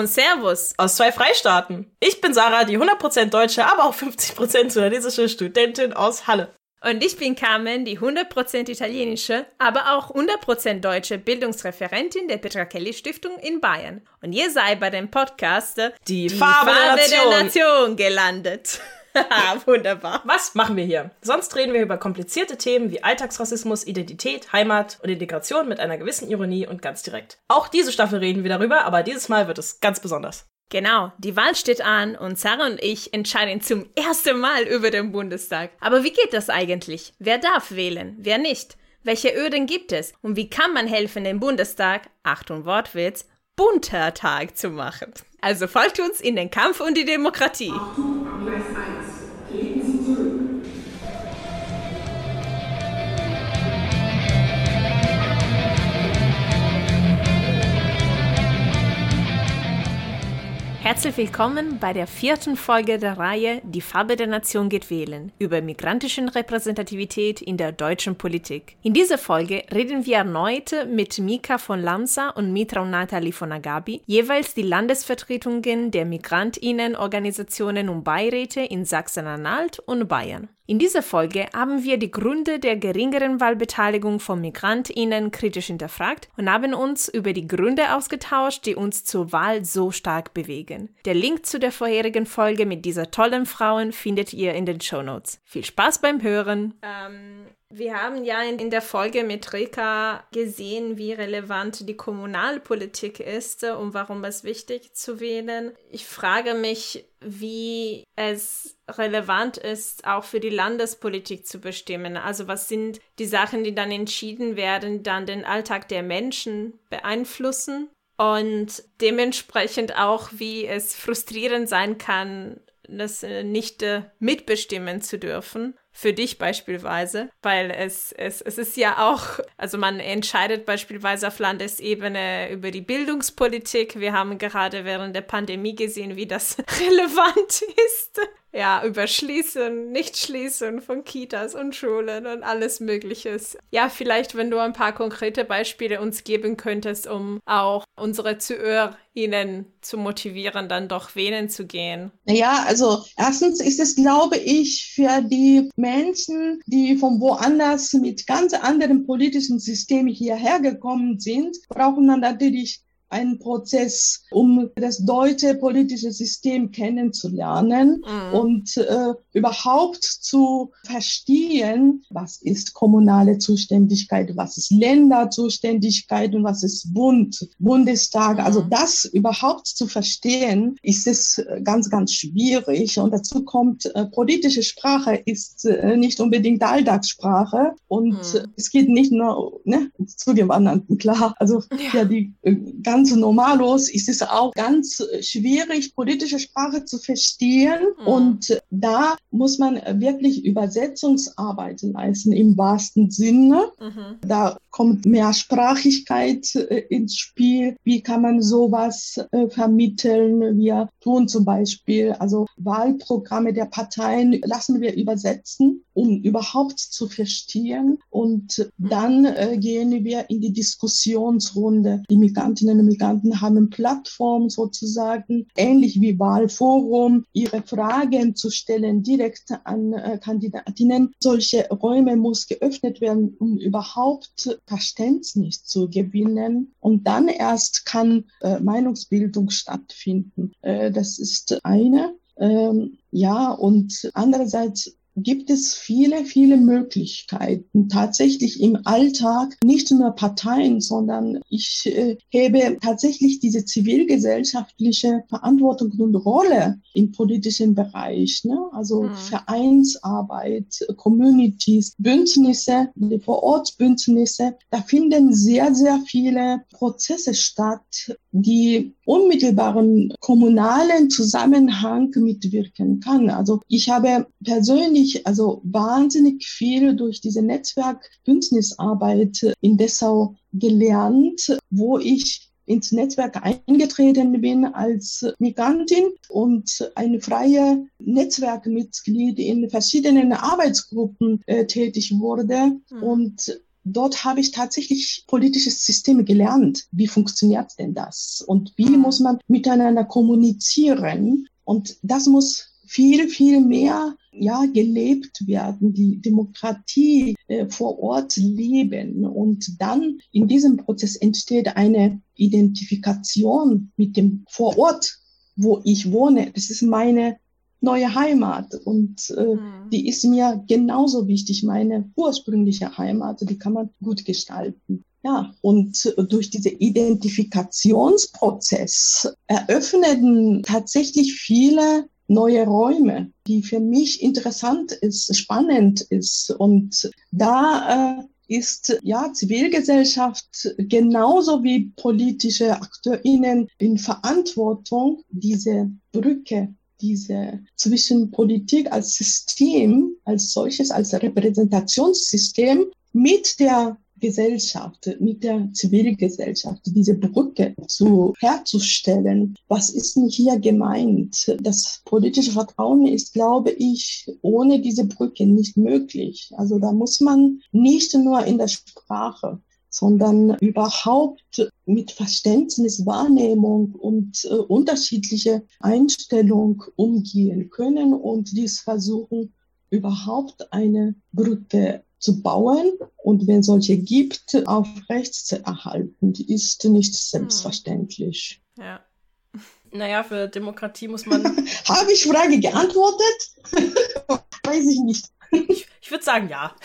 und Servus aus zwei Freistaaten. Ich bin Sarah, die 100% deutsche, aber auch 50% sudanesische Studentin aus Halle. Und ich bin Carmen, die 100% italienische, aber auch 100% deutsche Bildungsreferentin der Petra Kelly Stiftung in Bayern. Und ihr seid bei dem Podcast Die, die Farbe, Farbe, der, Nation. der Nation gelandet. Wunderbar. Was machen wir hier? Sonst reden wir über komplizierte Themen wie Alltagsrassismus, Identität, Heimat und Integration mit einer gewissen Ironie und ganz direkt. Auch diese Staffel reden wir darüber, aber dieses Mal wird es ganz besonders. Genau, die Wahl steht an und Sarah und ich entscheiden zum ersten Mal über den Bundestag. Aber wie geht das eigentlich? Wer darf wählen? Wer nicht? Welche Öden gibt es? Und wie kann man helfen, den Bundestag, Achtung Wortwitz, bunter Tag zu machen? Also folgt uns in den Kampf um die Demokratie. Herzlich willkommen bei der vierten Folge der Reihe Die Farbe der Nation geht wählen über migrantischen Repräsentativität in der deutschen Politik. In dieser Folge reden wir erneut mit Mika von Lamsa und Mitra und Nathalie von Agabi, jeweils die Landesvertretungen der Migrantinnenorganisationen und Beiräte in Sachsen-Anhalt und Bayern. In dieser Folge haben wir die Gründe der geringeren Wahlbeteiligung von MigrantInnen kritisch hinterfragt und haben uns über die Gründe ausgetauscht, die uns zur Wahl so stark bewegen. Der Link zu der vorherigen Folge mit dieser tollen Frauen findet ihr in den Show Notes. Viel Spaß beim Hören! Ähm, wir haben ja in, der Folge mit Rika gesehen, wie relevant die Kommunalpolitik ist und warum es wichtig zu wählen. Ich frage mich, wie es relevant ist, auch für die Landespolitik zu bestimmen. Also was sind die Sachen, die dann entschieden werden, dann den Alltag der Menschen beeinflussen und dementsprechend auch, wie es frustrierend sein kann, das äh, nicht äh, mitbestimmen zu dürfen für dich beispielsweise, weil es, es, es ist ja auch, also man entscheidet beispielsweise auf Landesebene über die Bildungspolitik. Wir haben gerade während der Pandemie gesehen, wie das relevant ist ja, über Schließen, Nichtschließen von Kitas und Schulen und alles Mögliches. Ja, vielleicht, wenn du ein paar konkrete Beispiele uns geben könntest, um auch unsere ZuhörerInnen zu motivieren, dann doch wählen zu gehen. Ja, also erstens ist es, glaube ich, für die Menschen, die von woanders mit ganz anderen politischen Systemen hierher gekommen sind, brauchen dann natürlich ein Prozess, um das deutsche politische System kennenzulernen mhm. und äh, überhaupt zu verstehen, was ist kommunale Zuständigkeit, was ist Länderzuständigkeit und was ist Bund, Bundestag. Mhm. Also das überhaupt zu verstehen, ist es ganz, ganz schwierig. Und dazu kommt, äh, politische Sprache ist äh, nicht unbedingt Alltagssprache und mhm. es geht nicht nur ne, zu dem anderen, klar. Also ja, ja die äh, ganz ganz normalos ist es auch ganz schwierig, politische Sprache zu verstehen. Mhm. Und da muss man wirklich Übersetzungsarbeit leisten im wahrsten Sinne. Mhm. Da kommt Mehrsprachigkeit äh, ins Spiel. Wie kann man sowas äh, vermitteln? Wir tun zum Beispiel, also Wahlprogramme der Parteien lassen wir übersetzen, um überhaupt zu verstehen. Und dann äh, gehen wir in die Diskussionsrunde. Die Migrantinnen und Migranten haben Plattformen sozusagen, ähnlich wie Wahlforum, ihre Fragen zu stellen direkt an äh, Kandidatinnen. Solche Räume muss geöffnet werden, um überhaupt Verständnis zu gewinnen. Und dann erst kann äh, Meinungsbildung stattfinden. Äh, das ist eine. Ähm, ja, und andererseits gibt es viele, viele Möglichkeiten, tatsächlich im Alltag nicht nur Parteien, sondern ich äh, hebe tatsächlich diese zivilgesellschaftliche Verantwortung und Rolle im politischen Bereich, ne? also mhm. Vereinsarbeit, Communities, Bündnisse, die Vorortbündnisse, da finden sehr, sehr viele Prozesse statt, die unmittelbaren kommunalen Zusammenhang mitwirken kann. Also ich habe persönlich also wahnsinnig viel durch diese Netzwerk-Bündnisarbeit in Dessau gelernt, wo ich ins Netzwerk eingetreten bin als Migrantin und ein freie Netzwerkmitglied in verschiedenen Arbeitsgruppen äh, tätig wurde. Mhm. Und dort habe ich tatsächlich politisches System gelernt. Wie funktioniert denn das? Und wie mhm. muss man miteinander kommunizieren? Und das muss viel, viel mehr ja, gelebt werden, die Demokratie äh, vor Ort leben. Und dann in diesem Prozess entsteht eine Identifikation mit dem vor Ort, wo ich wohne. Das ist meine neue Heimat und äh, mhm. die ist mir genauso wichtig, meine ursprüngliche Heimat, die kann man gut gestalten. Ja, und durch diese Identifikationsprozess eröffneten tatsächlich viele neue Räume, die für mich interessant ist, spannend ist. Und da äh, ist ja Zivilgesellschaft genauso wie politische AkteurInnen in Verantwortung, diese Brücke diese zwischen Politik als System, als solches, als Repräsentationssystem mit der Gesellschaft, mit der Zivilgesellschaft, diese Brücke zu herzustellen. Was ist denn hier gemeint? Das politische Vertrauen ist, glaube ich, ohne diese Brücke nicht möglich. Also da muss man nicht nur in der Sprache sondern überhaupt mit Verständnis, Wahrnehmung und äh, unterschiedliche Einstellung umgehen können und dies versuchen, überhaupt eine Brücke zu bauen und wenn solche gibt, aufrecht zu erhalten. Die ist nicht selbstverständlich. Hm. Ja. Naja, für Demokratie muss man. Habe ich Frage geantwortet? Weiß ich nicht. Ich, ich würde sagen, ja.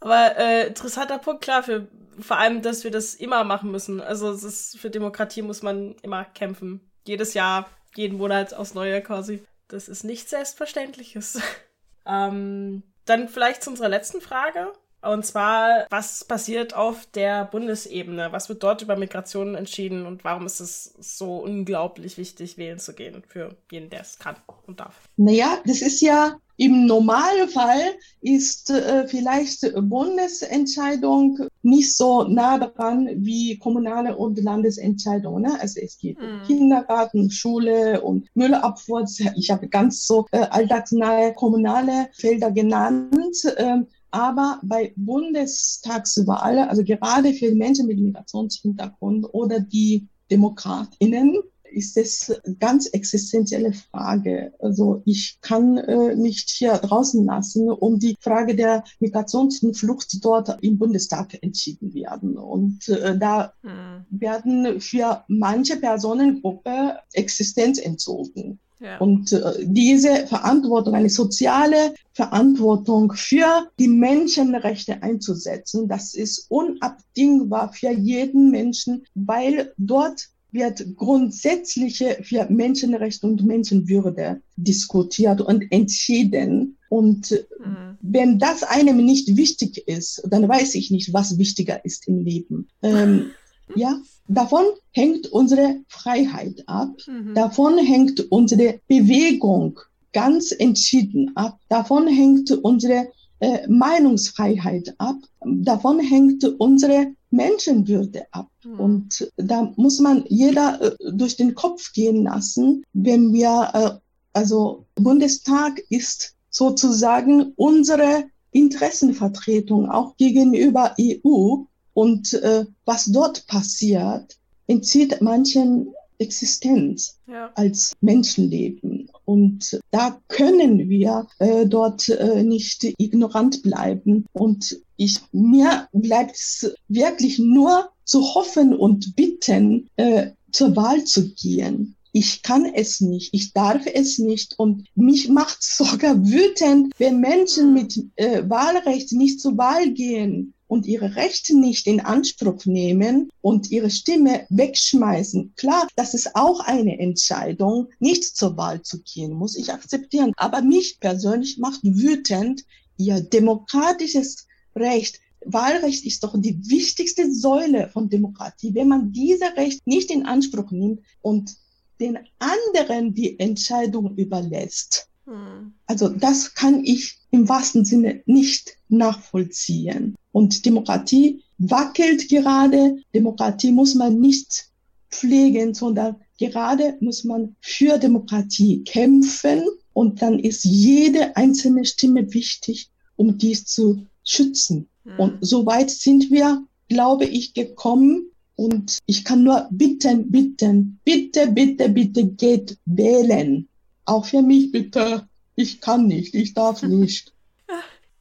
Aber äh, interessanter Punkt, klar, für vor allem, dass wir das immer machen müssen. Also es ist für Demokratie muss man immer kämpfen. Jedes Jahr, jeden Monat aufs Neue quasi. Das ist nichts Selbstverständliches. ähm, dann vielleicht zu unserer letzten Frage. Und zwar, was passiert auf der Bundesebene? Was wird dort über Migration entschieden und warum ist es so unglaublich wichtig, wählen zu gehen für jeden, der es kann und darf? Naja, das ist ja im Normalfall ist äh, vielleicht Bundesentscheidung nicht so nah dran wie kommunale und Landesentscheidungen. Ne? Also es geht mhm. um Kindergarten, Schule und Müllabfuhr. Ich habe ganz so äh, alltagsnahe kommunale Felder genannt. Ähm, aber bei Bundestagswahl, also gerade für Menschen mit Migrationshintergrund oder die DemokratInnen, ist es ganz existenzielle Frage. Also ich kann äh, nicht hier draußen lassen, um die Frage der Migrations- und Flucht dort im Bundestag entschieden werden. Und äh, da hm. werden für manche Personengruppe Existenz entzogen. Ja. Und äh, diese Verantwortung, eine soziale Verantwortung für die Menschenrechte einzusetzen, das ist unabdingbar für jeden Menschen, weil dort wird grundsätzliche für Menschenrechte und Menschenwürde diskutiert und entschieden. Und mhm. wenn das einem nicht wichtig ist, dann weiß ich nicht, was wichtiger ist im Leben. Ähm, ja, davon hängt unsere Freiheit ab. Mhm. Davon hängt unsere Bewegung ganz entschieden ab. Davon hängt unsere äh, Meinungsfreiheit ab. Davon hängt unsere Menschenwürde ab. Mhm. Und da muss man jeder äh, durch den Kopf gehen lassen, wenn wir, äh, also Bundestag ist sozusagen unsere Interessenvertretung auch gegenüber EU und äh, was dort passiert, entzieht manchen Existenz ja. als Menschenleben. Und da können wir äh, dort äh, nicht ignorant bleiben. Und ich, mir bleibt es wirklich nur zu hoffen und bitten, äh, zur Wahl zu gehen. Ich kann es nicht, ich darf es nicht und mich macht sogar wütend, wenn Menschen mit äh, Wahlrecht nicht zur Wahl gehen und ihre Rechte nicht in Anspruch nehmen und ihre Stimme wegschmeißen. Klar, das ist auch eine Entscheidung, nicht zur Wahl zu gehen, muss ich akzeptieren. Aber mich persönlich macht wütend ihr demokratisches Recht. Wahlrecht ist doch die wichtigste Säule von Demokratie. Wenn man dieses Recht nicht in Anspruch nimmt und den anderen die Entscheidung überlässt, hm. also das kann ich im wahrsten Sinne nicht nachvollziehen. Und Demokratie wackelt gerade. Demokratie muss man nicht pflegen, sondern gerade muss man für Demokratie kämpfen. Und dann ist jede einzelne Stimme wichtig, um dies zu schützen. Mhm. Und so weit sind wir, glaube ich, gekommen. Und ich kann nur bitten, bitten, bitte, bitte, bitte geht wählen. Auch für mich bitte. Ich kann nicht, ich darf nicht.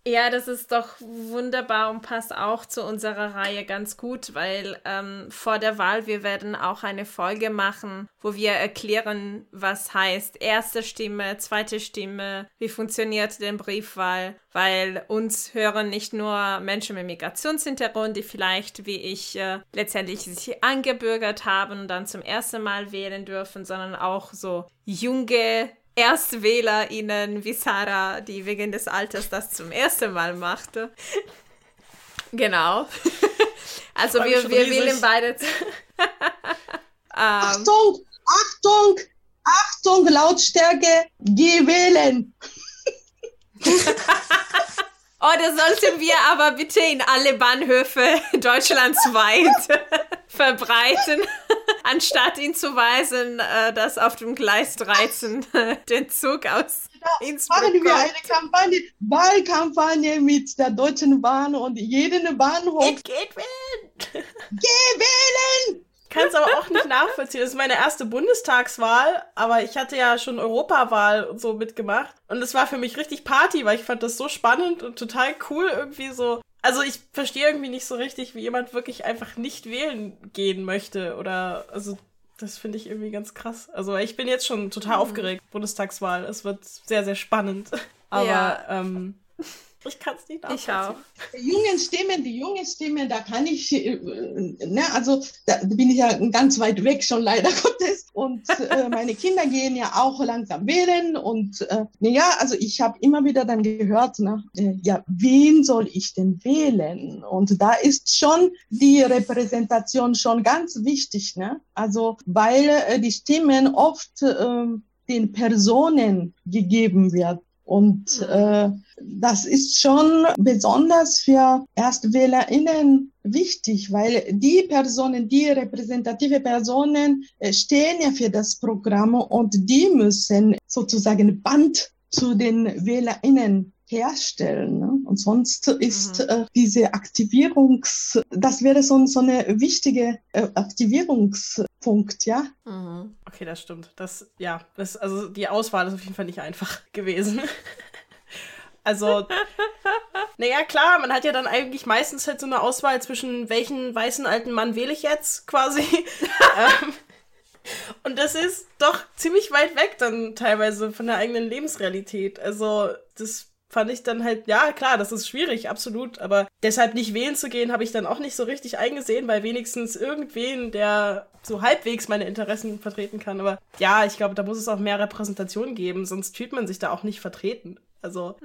Ja, das ist doch wunderbar und passt auch zu unserer Reihe ganz gut, weil ähm, vor der Wahl wir werden auch eine Folge machen, wo wir erklären, was heißt erste Stimme, zweite Stimme, wie funktioniert denn Briefwahl, weil uns hören nicht nur Menschen mit Migrationshintergrund, die vielleicht wie ich äh, letztendlich sich angebürgert haben und dann zum ersten Mal wählen dürfen, sondern auch so junge ErstwählerInnen wie Sarah, die wegen des Alters das zum ersten Mal machte. genau. also wir, wir wählen beide. Ähm. Achtung! Achtung! Achtung! Lautstärke! Geh wählen! Oh, das sollten wir aber bitte in alle Bahnhöfe deutschlandsweit verbreiten, anstatt ihn zu weisen, äh, dass auf dem Gleis 13 den Zug aus Innsbruck Machen wir eine Kampagne, Wahlkampagne mit der Deutschen Bahn und jeden Bahnhof. Geht wählen! Geh wählen! kann es aber auch nicht nachvollziehen. Das ist meine erste Bundestagswahl, aber ich hatte ja schon Europawahl und so mitgemacht. Und es war für mich richtig Party, weil ich fand das so spannend und total cool irgendwie so. Also ich verstehe irgendwie nicht so richtig, wie jemand wirklich einfach nicht wählen gehen möchte. Oder also das finde ich irgendwie ganz krass. Also ich bin jetzt schon total mhm. aufgeregt, Bundestagswahl. Es wird sehr, sehr spannend. Aber ja. ähm, ich kann es nicht nachvollziehen. Ich auch. Die jungen Stimmen, die jungen Stimmen, da kann ich, äh, ne, also da bin ich ja ganz weit weg schon leider Gottes. Und äh, meine Kinder gehen ja auch langsam wählen. Und äh, ja, also ich habe immer wieder dann gehört, ne, äh, ja, wen soll ich denn wählen? Und da ist schon die Repräsentation schon ganz wichtig, ne? Also weil äh, die Stimmen oft äh, den Personen gegeben wird. Und mhm. äh, das ist schon besonders für ErstwählerInnen wichtig, weil die Personen, die repräsentative Personen äh, stehen ja für das Programm und die müssen sozusagen Band zu den WählerInnen herstellen. Ne? Und sonst ist mhm. äh, diese Aktivierungs, das wäre so, so eine wichtige äh, Aktivierungspunkt, ja. Mhm. Okay, das stimmt. Das, ja, das, also die Auswahl ist auf jeden Fall nicht einfach gewesen. also, naja, klar, man hat ja dann eigentlich meistens halt so eine Auswahl zwischen welchen weißen alten Mann wähle ich jetzt quasi. ähm, und das ist doch ziemlich weit weg dann teilweise von der eigenen Lebensrealität. Also, das fand ich dann halt, ja, klar, das ist schwierig, absolut. Aber deshalb nicht wählen zu gehen, habe ich dann auch nicht so richtig eingesehen, weil wenigstens irgendwen, der so halbwegs meine Interessen vertreten kann. Aber ja, ich glaube, da muss es auch mehr Repräsentation geben, sonst fühlt man sich da auch nicht vertreten. Also.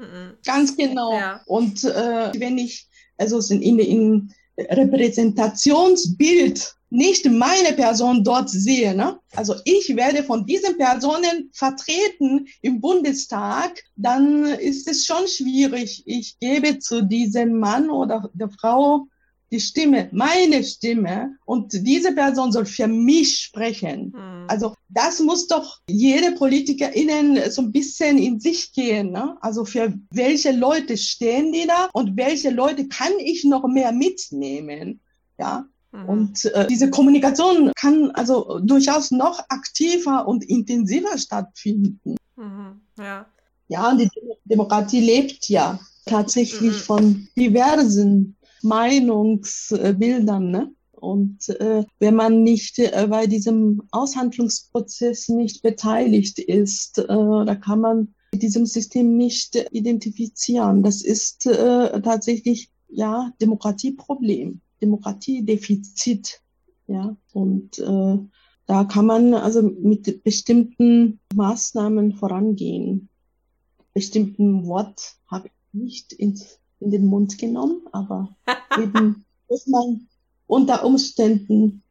Ganz genau. Ja. Und äh, wenn ich, also in, in Repräsentationsbild nicht meine Person dort sehe. Ne? Also ich werde von diesen Personen vertreten im Bundestag, dann ist es schon schwierig. Ich gebe zu diesem Mann oder der Frau die Stimme, meine Stimme, und diese Person soll für mich sprechen. Hm. Also das muss doch jede PolitikerInnen so ein bisschen in sich gehen. Ne? Also für welche Leute stehen die da und welche Leute kann ich noch mehr mitnehmen? Ja, Mhm. Und äh, diese Kommunikation kann also durchaus noch aktiver und intensiver stattfinden. Mhm. Ja. Ja, die Demokratie lebt ja tatsächlich mhm. von diversen Meinungsbildern. Ne? Und äh, wenn man nicht äh, bei diesem Aushandlungsprozess nicht beteiligt ist, äh, da kann man mit diesem System nicht identifizieren. Das ist äh, tatsächlich ja Demokratieproblem. Demokratiedefizit. Ja, und äh, da kann man also mit bestimmten Maßnahmen vorangehen. Bestimmten Wort habe ich nicht in, in den Mund genommen, aber eben muss man unter Umständen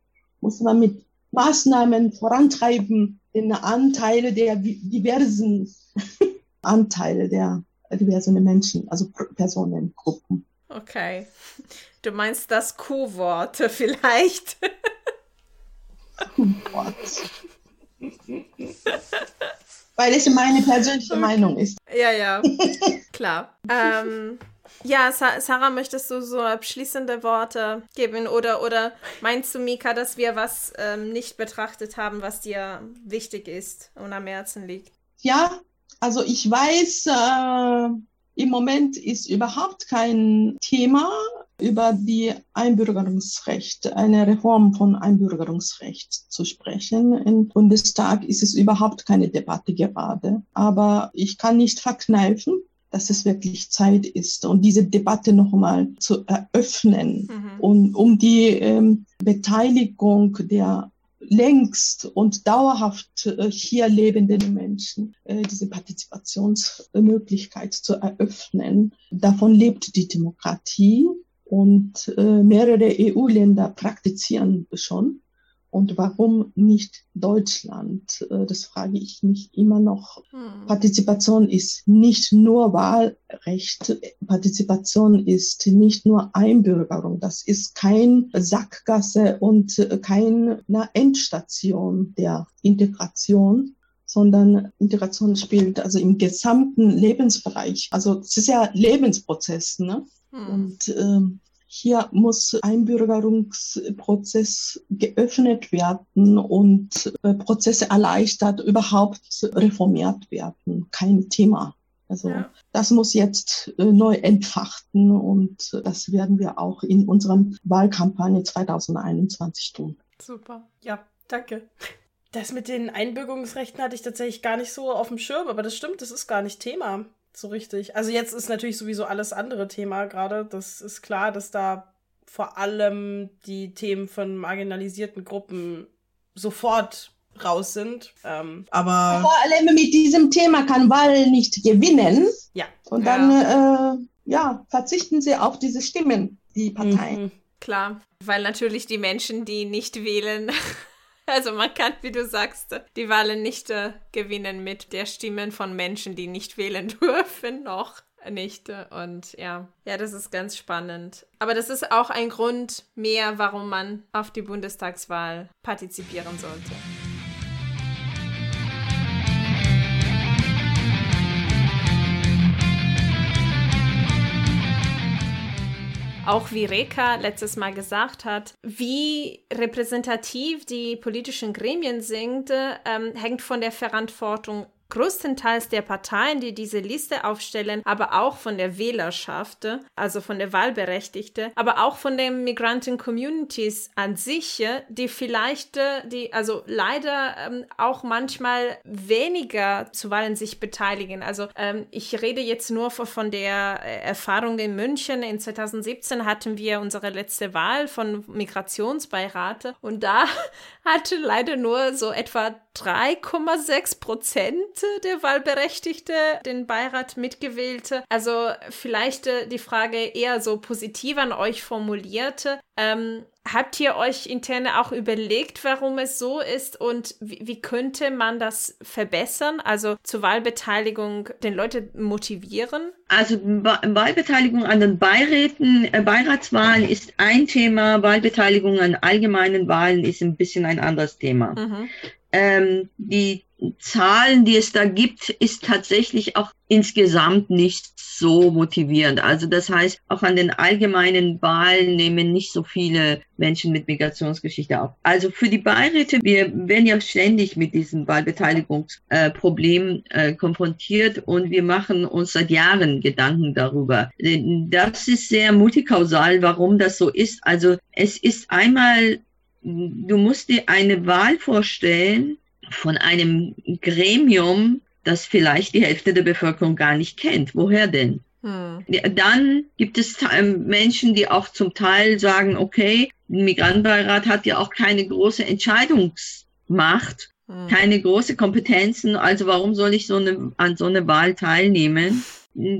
muss man mit Maßnahmen vorantreiben, den Anteile der diversen Anteile der diversen Menschen, also Personengruppen. Okay. Du meinst das Q-Wort vielleicht? Weil es meine persönliche Meinung ist. Ja, ja, klar. ähm, Ja, Sarah, möchtest du so abschließende Worte geben oder, oder meinst du, Mika, dass wir was ähm, nicht betrachtet haben, was dir wichtig ist und am Herzen liegt? Ja, also ich weiß, äh, im Moment ist überhaupt kein Thema über die Einbürgerungsrecht, eine Reform von Einbürgerungsrecht zu sprechen. Im Bundestag ist es überhaupt keine Debatte gerade. Aber ich kann nicht verkneifen, dass es wirklich Zeit ist und diese Debatte nochmal zu eröffnen mhm. und um die ähm, Beteiligung der längst und dauerhaft äh, hier lebenden Menschen äh, diese Partizipationsmöglichkeit zu eröffnen. Davon lebt die Demokratie und äh, mehrere EU-Länder praktizieren schon. Und warum nicht Deutschland? Äh, das frage ich mich immer noch. Hm. Partizipation ist nicht nur Wahlrecht. Partizipation ist nicht nur Einbürgerung. Das ist kein Sackgasse und keine Endstation der Integration sondern Integration spielt also im gesamten Lebensbereich. Also es ist ja Lebensprozess, ne? Hm. Und ähm, hier muss Einbürgerungsprozess geöffnet werden und äh, Prozesse erleichtert, überhaupt reformiert werden. Kein Thema. Also ja. das muss jetzt äh, neu entfachten und das werden wir auch in unserem Wahlkampagne 2021 tun. Super. Ja, danke. Das mit den Einbürgerungsrechten hatte ich tatsächlich gar nicht so auf dem Schirm, aber das stimmt, das ist gar nicht Thema so richtig. Also jetzt ist natürlich sowieso alles andere Thema gerade. Das ist klar, dass da vor allem die Themen von marginalisierten Gruppen sofort raus sind. Ähm, aber vor allem mit diesem Thema kann Wahl nicht gewinnen. Ja. Und dann ja. Äh, ja verzichten sie auf diese Stimmen, die Parteien. Mhm. Klar, weil natürlich die Menschen, die nicht wählen, Also man kann, wie du sagst, die Wahlen nicht äh, gewinnen mit der Stimmen von Menschen, die nicht wählen dürfen, noch nicht. Und ja, ja, das ist ganz spannend. Aber das ist auch ein Grund mehr, warum man auf die Bundestagswahl partizipieren sollte. Auch wie Reka letztes Mal gesagt hat, wie repräsentativ die politischen Gremien sind, ähm, hängt von der Verantwortung größtenteils der Parteien, die diese Liste aufstellen, aber auch von der Wählerschaft, also von der Wahlberechtigte, aber auch von den Migranten-Communities an sich, die vielleicht, die also leider ähm, auch manchmal weniger zu Wahlen sich beteiligen. Also ähm, ich rede jetzt nur von der äh, Erfahrung in München. In 2017 hatten wir unsere letzte Wahl von Migrationsbeirate und da hatte leider nur so etwa 3,6 Prozent der Wahlberechtigte den Beirat mitgewählte. Also vielleicht äh, die Frage eher so positiv an euch formulierte. Ähm, habt ihr euch intern auch überlegt, warum es so ist und wie, wie, könnte man das verbessern? Also zur Wahlbeteiligung den Leute motivieren? Also Wahlbeteiligung an den Beiräten, äh, Beiratswahlen ist ein Thema, Wahlbeteiligung an allgemeinen Wahlen ist ein bisschen ein anderes Thema. Mhm. Ähm, die Zahlen, die es da gibt, ist tatsächlich auch insgesamt nicht so motivierend. Also das heißt, auch an den allgemeinen Wahlen nehmen nicht so viele Menschen mit Migrationsgeschichte auf. Also für die Beiräte, wir werden ja ständig mit diesem Wahlbeteiligungsproblem äh, äh, konfrontiert und wir machen uns seit Jahren Gedanken darüber. Das ist sehr multikausal, warum das so ist. Also es ist einmal, du musst dir eine Wahl vorstellen, von einem Gremium, das vielleicht die Hälfte der Bevölkerung gar nicht kennt. Woher denn? Hm. Dann gibt es Menschen, die auch zum Teil sagen, okay, ein Migrantenbeirat hat ja auch keine große Entscheidungsmacht, hm. keine große Kompetenzen, also warum soll ich so eine, an so eine Wahl teilnehmen?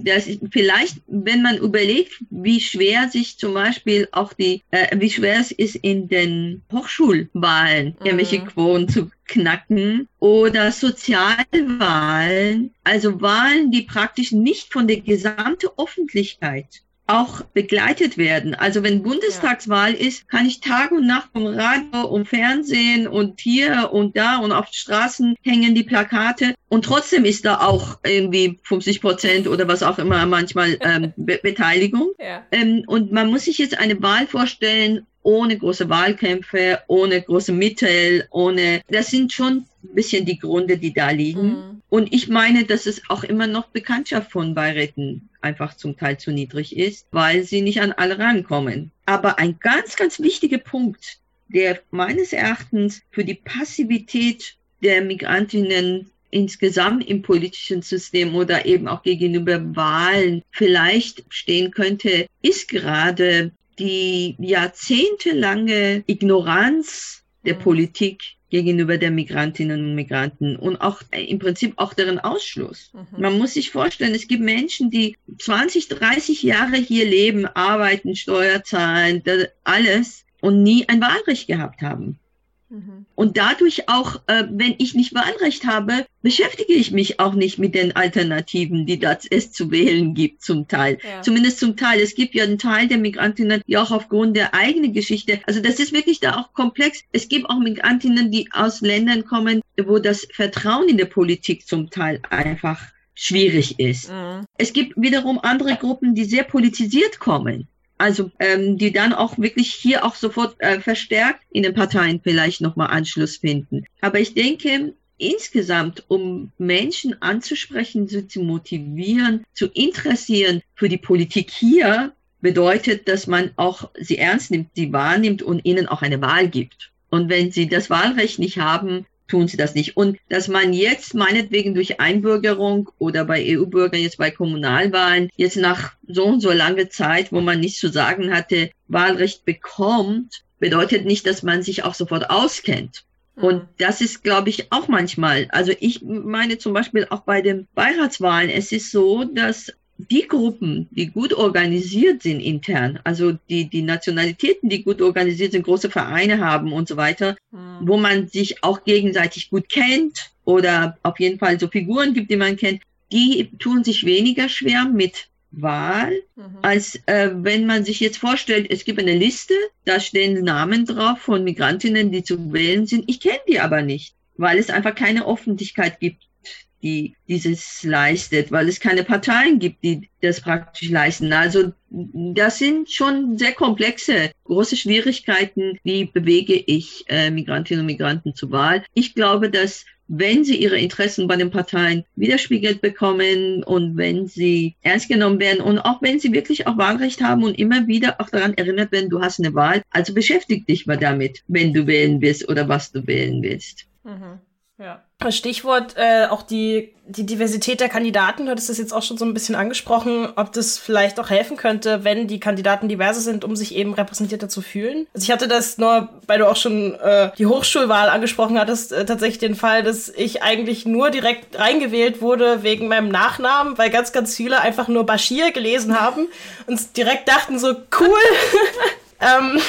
Das vielleicht, wenn man überlegt, wie schwer sich zum Beispiel auch die, äh, wie schwer es ist in den Hochschulwahlen, mhm. irgendwelche Quoten zu knacken oder Sozialwahlen, also Wahlen, die praktisch nicht von der gesamten Öffentlichkeit auch begleitet werden. Also wenn Bundestagswahl ja. ist, kann ich Tag und Nacht vom Radio und Fernsehen und hier und da und auf Straßen hängen die Plakate und trotzdem ist da auch irgendwie 50 Prozent oder was auch immer manchmal ähm, Be Beteiligung. Ja. Ähm, und man muss sich jetzt eine Wahl vorstellen ohne große Wahlkämpfe, ohne große Mittel, ohne, das sind schon ein bisschen die Gründe, die da liegen. Mhm. Und ich meine, dass es auch immer noch Bekanntschaft von Beiräten einfach zum Teil zu niedrig ist, weil sie nicht an alle rankommen. Aber ein ganz, ganz wichtiger Punkt, der meines Erachtens für die Passivität der Migrantinnen insgesamt im politischen System oder eben auch gegenüber Wahlen vielleicht stehen könnte, ist gerade die jahrzehntelange Ignoranz der mhm. Politik gegenüber der Migrantinnen und Migranten und auch äh, im Prinzip auch deren Ausschluss. Mhm. Man muss sich vorstellen, es gibt Menschen, die 20, 30 Jahre hier leben, arbeiten, Steuer zahlen, alles und nie ein Wahlrecht gehabt haben. Mhm. Und dadurch auch, äh, wenn ich nicht Wahlrecht habe, beschäftige ich mich auch nicht mit den Alternativen, die das es zu wählen gibt, zum Teil. Ja. Zumindest zum Teil. Es gibt ja einen Teil der Migrantinnen, die auch aufgrund der eigenen Geschichte, also das ist wirklich da auch komplex. Es gibt auch Migrantinnen, die aus Ländern kommen, wo das Vertrauen in der Politik zum Teil einfach schwierig ist. Mhm. Es gibt wiederum andere Gruppen, die sehr politisiert kommen. Also ähm, die dann auch wirklich hier auch sofort äh, verstärkt in den Parteien vielleicht nochmal Anschluss finden. Aber ich denke, insgesamt, um Menschen anzusprechen, sie zu motivieren, zu interessieren für die Politik hier, bedeutet, dass man auch sie ernst nimmt, sie wahrnimmt und ihnen auch eine Wahl gibt. Und wenn sie das Wahlrecht nicht haben, tun sie das nicht. Und dass man jetzt meinetwegen durch Einbürgerung oder bei EU-Bürgern jetzt bei Kommunalwahlen jetzt nach so und so langer Zeit, wo man nichts zu sagen hatte, Wahlrecht bekommt, bedeutet nicht, dass man sich auch sofort auskennt. Mhm. Und das ist, glaube ich, auch manchmal. Also ich meine zum Beispiel auch bei den Beiratswahlen, es ist so, dass die Gruppen, die gut organisiert sind intern, also die, die Nationalitäten, die gut organisiert sind, große Vereine haben und so weiter, mhm. wo man sich auch gegenseitig gut kennt oder auf jeden Fall so Figuren gibt, die man kennt, die tun sich weniger schwer mit Wahl, mhm. als äh, wenn man sich jetzt vorstellt, es gibt eine Liste, da stehen Namen drauf von Migrantinnen, die zu wählen sind. Ich kenne die aber nicht, weil es einfach keine Öffentlichkeit gibt die dieses leistet, weil es keine Parteien gibt, die das praktisch leisten. Also das sind schon sehr komplexe, große Schwierigkeiten. Wie bewege ich äh, Migrantinnen und Migranten zur Wahl? Ich glaube, dass wenn sie ihre Interessen bei den Parteien widerspiegelt bekommen und wenn sie ernst genommen werden und auch wenn sie wirklich auch Wahlrecht haben und immer wieder auch daran erinnert werden, du hast eine Wahl, also beschäftig dich mal damit, wenn du wählen willst oder was du wählen willst. Mhm. Ja. Stichwort äh, auch die, die Diversität der Kandidaten, du hattest das jetzt auch schon so ein bisschen angesprochen, ob das vielleicht auch helfen könnte, wenn die Kandidaten diverse sind, um sich eben repräsentierter zu fühlen. Also ich hatte das nur, weil du auch schon äh, die Hochschulwahl angesprochen hattest, äh, tatsächlich den Fall, dass ich eigentlich nur direkt reingewählt wurde wegen meinem Nachnamen, weil ganz, ganz viele einfach nur Bashir gelesen haben und direkt dachten so, cool. ähm,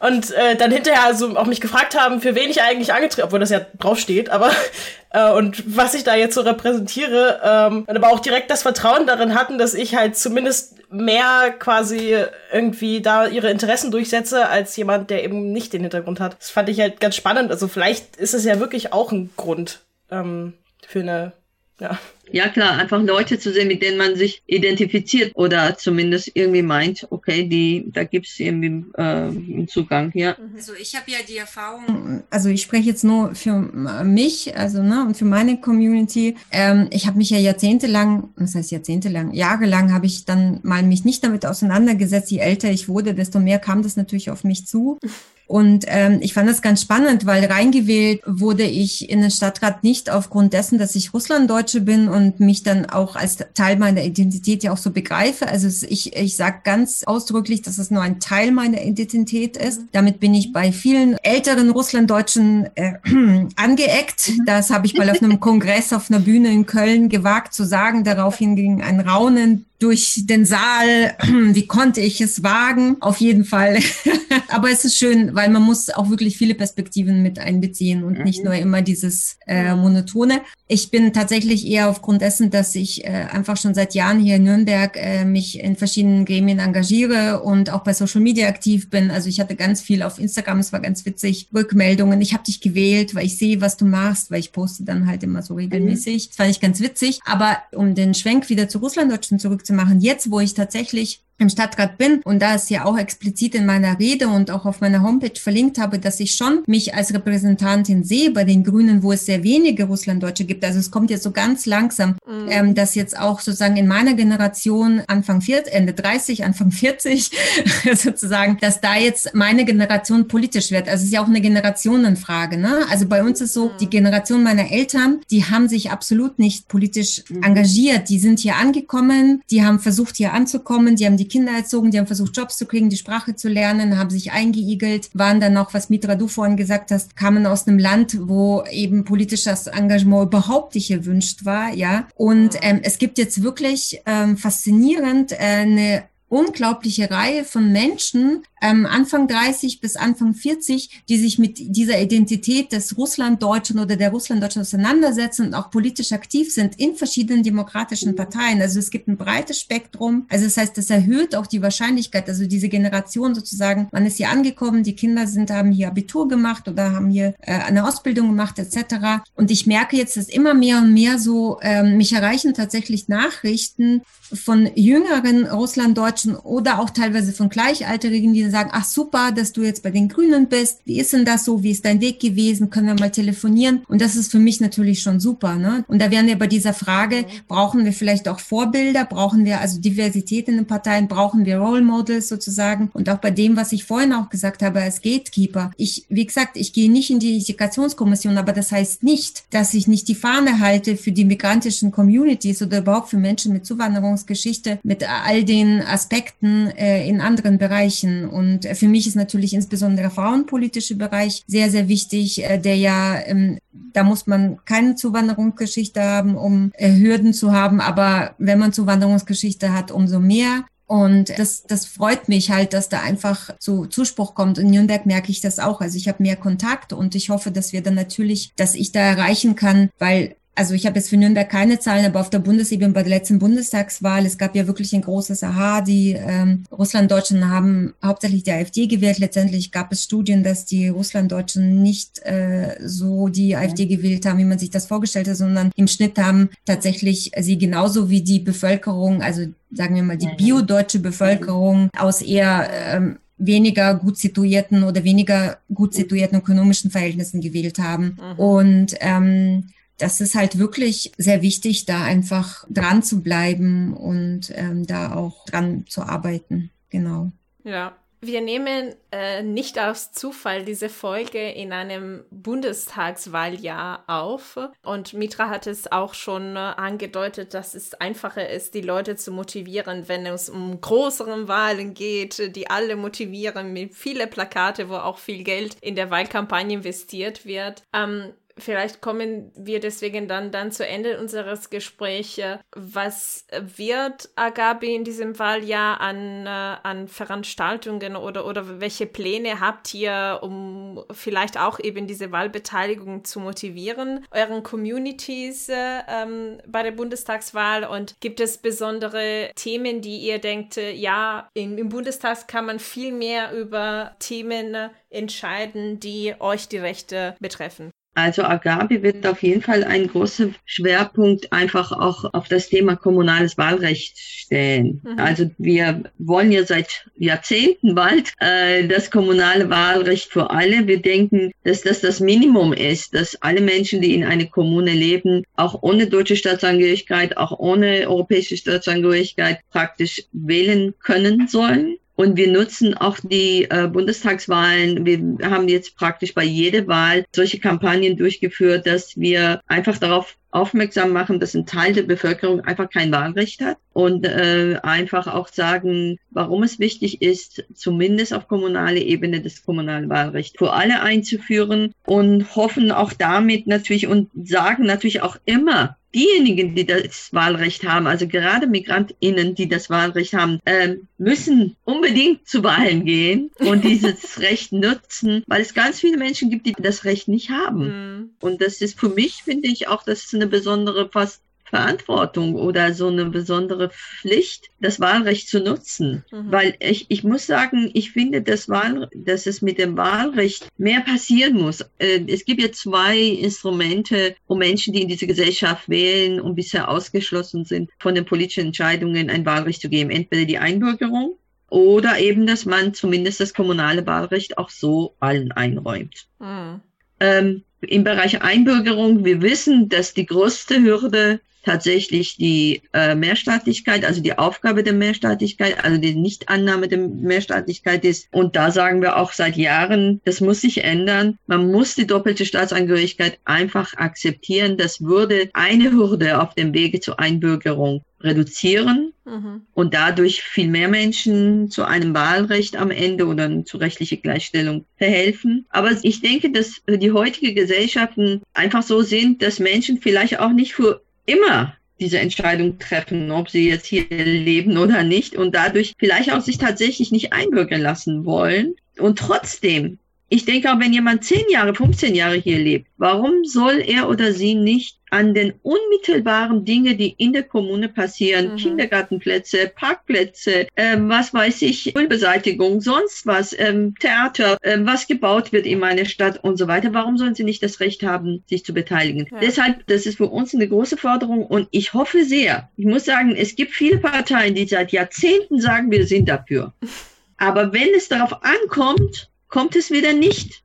und äh, dann hinterher also auch mich gefragt haben, für wen ich eigentlich angetreten, obwohl das ja draufsteht, aber äh, und was ich da jetzt so repräsentiere, ähm, und aber auch direkt das Vertrauen darin hatten, dass ich halt zumindest mehr quasi irgendwie da ihre Interessen durchsetze, als jemand, der eben nicht den Hintergrund hat. Das fand ich halt ganz spannend. Also vielleicht ist es ja wirklich auch ein Grund ähm, für eine, ja. Ja klar, einfach Leute zu sehen, mit denen man sich identifiziert oder zumindest irgendwie meint, okay, die, da gibt's irgendwie äh, einen Zugang, ja. Mhm. Also ich habe ja die Erfahrung, also ich spreche jetzt nur für mich, also ne, und für meine Community. Ähm, ich habe mich ja jahrzehntelang, was heißt jahrzehntelang, jahrelang habe ich dann mal mich nicht damit auseinandergesetzt. Je älter ich wurde, desto mehr kam das natürlich auf mich zu. Und ähm, ich fand das ganz spannend, weil reingewählt wurde ich in den Stadtrat nicht aufgrund dessen, dass ich Russlanddeutsche bin und mich dann auch als Teil meiner Identität ja auch so begreife. Also ich, ich sage ganz ausdrücklich, dass es nur ein Teil meiner Identität ist. Damit bin ich bei vielen älteren Russlanddeutschen äh, angeeckt. Mhm. Das habe ich mal auf einem Kongress auf einer Bühne in Köln gewagt zu sagen. Daraufhin ging ein Raunen durch den Saal. Wie konnte ich es wagen? Auf jeden Fall. Aber es ist schön, weil man muss auch wirklich viele Perspektiven mit einbeziehen und mhm. nicht nur immer dieses äh, monotone. Ich bin tatsächlich eher aufgrund dessen, dass ich äh, einfach schon seit Jahren hier in Nürnberg äh, mich in verschiedenen Gremien engagiere und auch bei Social Media aktiv bin. Also ich hatte ganz viel auf Instagram, es war ganz witzig, Rückmeldungen. Ich habe dich gewählt, weil ich sehe, was du machst, weil ich poste dann halt immer so regelmäßig. Mhm. Das fand ich ganz witzig. Aber um den Schwenk wieder zu Russlanddeutschen zurückzumachen, jetzt, wo ich tatsächlich im Stadtrat bin und da es ja auch explizit in meiner Rede und auch auf meiner Homepage verlinkt habe, dass ich schon mich als Repräsentantin sehe bei den Grünen, wo es sehr wenige Russlanddeutsche gibt. Also es kommt jetzt so ganz langsam, mhm. ähm, dass jetzt auch sozusagen in meiner Generation Anfang 40, Ende 30, Anfang 40 sozusagen, dass da jetzt meine Generation politisch wird. Also es ist ja auch eine Generationenfrage. Ne? Also bei uns ist so, die Generation meiner Eltern, die haben sich absolut nicht politisch mhm. engagiert. Die sind hier angekommen, die haben versucht hier anzukommen, die haben die die Kinder erzogen, die haben versucht, Jobs zu kriegen, die Sprache zu lernen, haben sich eingeigelt, waren dann noch, was Mitra, du vorhin gesagt hast, kamen aus einem Land, wo eben politisches Engagement überhaupt nicht erwünscht war, ja. Und ähm, es gibt jetzt wirklich ähm, faszinierend äh, eine unglaubliche Reihe von Menschen, ähm, Anfang 30 bis Anfang 40, die sich mit dieser Identität des Russlanddeutschen oder der Russlanddeutschen auseinandersetzen und auch politisch aktiv sind in verschiedenen demokratischen Parteien. Also es gibt ein breites Spektrum. Also das heißt, das erhöht auch die Wahrscheinlichkeit, also diese Generation sozusagen, man ist hier angekommen, die Kinder sind, haben hier Abitur gemacht oder haben hier äh, eine Ausbildung gemacht etc. Und ich merke jetzt, dass immer mehr und mehr so, ähm, mich erreichen tatsächlich Nachrichten von jüngeren Russlanddeutschen oder auch teilweise von Gleichaltrigen, die sagen, ach super, dass du jetzt bei den Grünen bist. Wie ist denn das so? Wie ist dein Weg gewesen? Können wir mal telefonieren? Und das ist für mich natürlich schon super. Ne? Und da wären wir bei dieser Frage, brauchen wir vielleicht auch Vorbilder? Brauchen wir also Diversität in den Parteien? Brauchen wir Role Models sozusagen? Und auch bei dem, was ich vorhin auch gesagt habe als Gatekeeper. Ich, wie gesagt, ich gehe nicht in die Integrationskommission, aber das heißt nicht, dass ich nicht die Fahne halte für die migrantischen Communities oder überhaupt für Menschen mit Zuwanderungsgeschichte, mit all den Aspekten äh, in anderen Bereichen. Und für mich ist natürlich insbesondere der frauenpolitische Bereich sehr, sehr wichtig, äh, der ja, ähm, da muss man keine Zuwanderungsgeschichte haben, um äh, Hürden zu haben. Aber wenn man Zuwanderungsgeschichte hat, umso mehr. Und das, das freut mich halt, dass da einfach so Zuspruch kommt. In Nürnberg merke ich das auch. Also ich habe mehr Kontakt und ich hoffe, dass wir dann natürlich, dass ich da erreichen kann, weil also ich habe jetzt für Nürnberg keine Zahlen, aber auf der Bundesebene bei der letzten Bundestagswahl, es gab ja wirklich ein großes Aha. Die ähm, Russlanddeutschen haben hauptsächlich die AfD gewählt. Letztendlich gab es Studien, dass die Russlanddeutschen nicht äh, so die AfD gewählt haben, wie man sich das vorgestellt hat, sondern im Schnitt haben tatsächlich sie genauso wie die Bevölkerung, also sagen wir mal die biodeutsche Bevölkerung aus eher ähm, weniger gut situierten oder weniger gut situierten ökonomischen Verhältnissen gewählt haben. Mhm. Und ähm, das ist halt wirklich sehr wichtig, da einfach dran zu bleiben und ähm, da auch dran zu arbeiten. Genau. Ja. Wir nehmen äh, nicht aus Zufall diese Folge in einem Bundestagswahljahr auf. Und Mitra hat es auch schon äh, angedeutet, dass es einfacher ist, die Leute zu motivieren, wenn es um größere Wahlen geht, die alle motivieren mit viele Plakate, wo auch viel Geld in der Wahlkampagne investiert wird. Ähm, Vielleicht kommen wir deswegen dann, dann zu Ende unseres Gesprächs. Was wird Agabi in diesem Wahljahr an, äh, an Veranstaltungen oder, oder welche Pläne habt ihr, um vielleicht auch eben diese Wahlbeteiligung zu motivieren, euren Communities äh, ähm, bei der Bundestagswahl? Und gibt es besondere Themen, die ihr denkt, äh, ja, im, im Bundestag kann man viel mehr über Themen entscheiden, die euch die Rechte betreffen? Also Agabi wird auf jeden Fall ein großer Schwerpunkt einfach auch auf das Thema kommunales Wahlrecht stellen. Mhm. Also wir wollen ja seit Jahrzehnten bald äh, das kommunale Wahlrecht für alle. Wir denken, dass das das Minimum ist, dass alle Menschen, die in einer Kommune leben, auch ohne deutsche Staatsangehörigkeit, auch ohne europäische Staatsangehörigkeit praktisch wählen können sollen. Und wir nutzen auch die äh, Bundestagswahlen. Wir haben jetzt praktisch bei jeder Wahl solche Kampagnen durchgeführt, dass wir einfach darauf aufmerksam machen, dass ein Teil der Bevölkerung einfach kein Wahlrecht hat und äh, einfach auch sagen, warum es wichtig ist, zumindest auf kommunaler Ebene das kommunale Wahlrecht für alle einzuführen und hoffen auch damit natürlich und sagen natürlich auch immer, diejenigen, die das Wahlrecht haben, also gerade MigrantInnen, die das Wahlrecht haben, äh, müssen unbedingt zu Wahlen gehen und dieses Recht nutzen, weil es ganz viele Menschen gibt, die das Recht nicht haben. Mhm. Und das ist für mich, finde ich, auch, das ist eine besondere, fast Verantwortung oder so eine besondere Pflicht, das Wahlrecht zu nutzen. Mhm. Weil ich, ich muss sagen, ich finde, das Wahl, dass es mit dem Wahlrecht mehr passieren muss. Äh, es gibt ja zwei Instrumente, um Menschen, die in diese Gesellschaft wählen und bisher ausgeschlossen sind, von den politischen Entscheidungen ein Wahlrecht zu geben. Entweder die Einbürgerung oder eben, dass man zumindest das kommunale Wahlrecht auch so allen einräumt. Mhm. Ähm, Im Bereich Einbürgerung, wir wissen, dass die größte Hürde tatsächlich die äh, Mehrstaatlichkeit, also die Aufgabe der Mehrstaatlichkeit, also die Nichtannahme der Mehrstaatlichkeit ist. Und da sagen wir auch seit Jahren, das muss sich ändern. Man muss die doppelte Staatsangehörigkeit einfach akzeptieren. Das würde eine Hürde auf dem Wege zur Einbürgerung reduzieren mhm. und dadurch viel mehr Menschen zu einem Wahlrecht am Ende oder zu rechtlicher Gleichstellung verhelfen. Aber ich denke, dass die heutige Gesellschaften einfach so sind, dass Menschen vielleicht auch nicht für immer diese Entscheidung treffen, ob sie jetzt hier leben oder nicht und dadurch vielleicht auch sich tatsächlich nicht einbürgern lassen wollen. Und trotzdem, ich denke auch, wenn jemand 10 Jahre, 15 Jahre hier lebt, warum soll er oder sie nicht an den unmittelbaren Dinge, die in der Kommune passieren, mhm. Kindergartenplätze, Parkplätze, ähm, was weiß ich, Müllbeseitigung, sonst was, ähm, Theater, ähm, was gebaut wird in meiner Stadt und so weiter. Warum sollen sie nicht das Recht haben, sich zu beteiligen? Ja. Deshalb, das ist für uns eine große Forderung und ich hoffe sehr. Ich muss sagen, es gibt viele Parteien, die seit Jahrzehnten sagen, wir sind dafür. Aber wenn es darauf ankommt, kommt es wieder nicht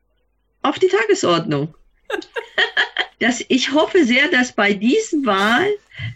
auf die Tagesordnung. dass ich hoffe sehr, dass bei diesen Wahlen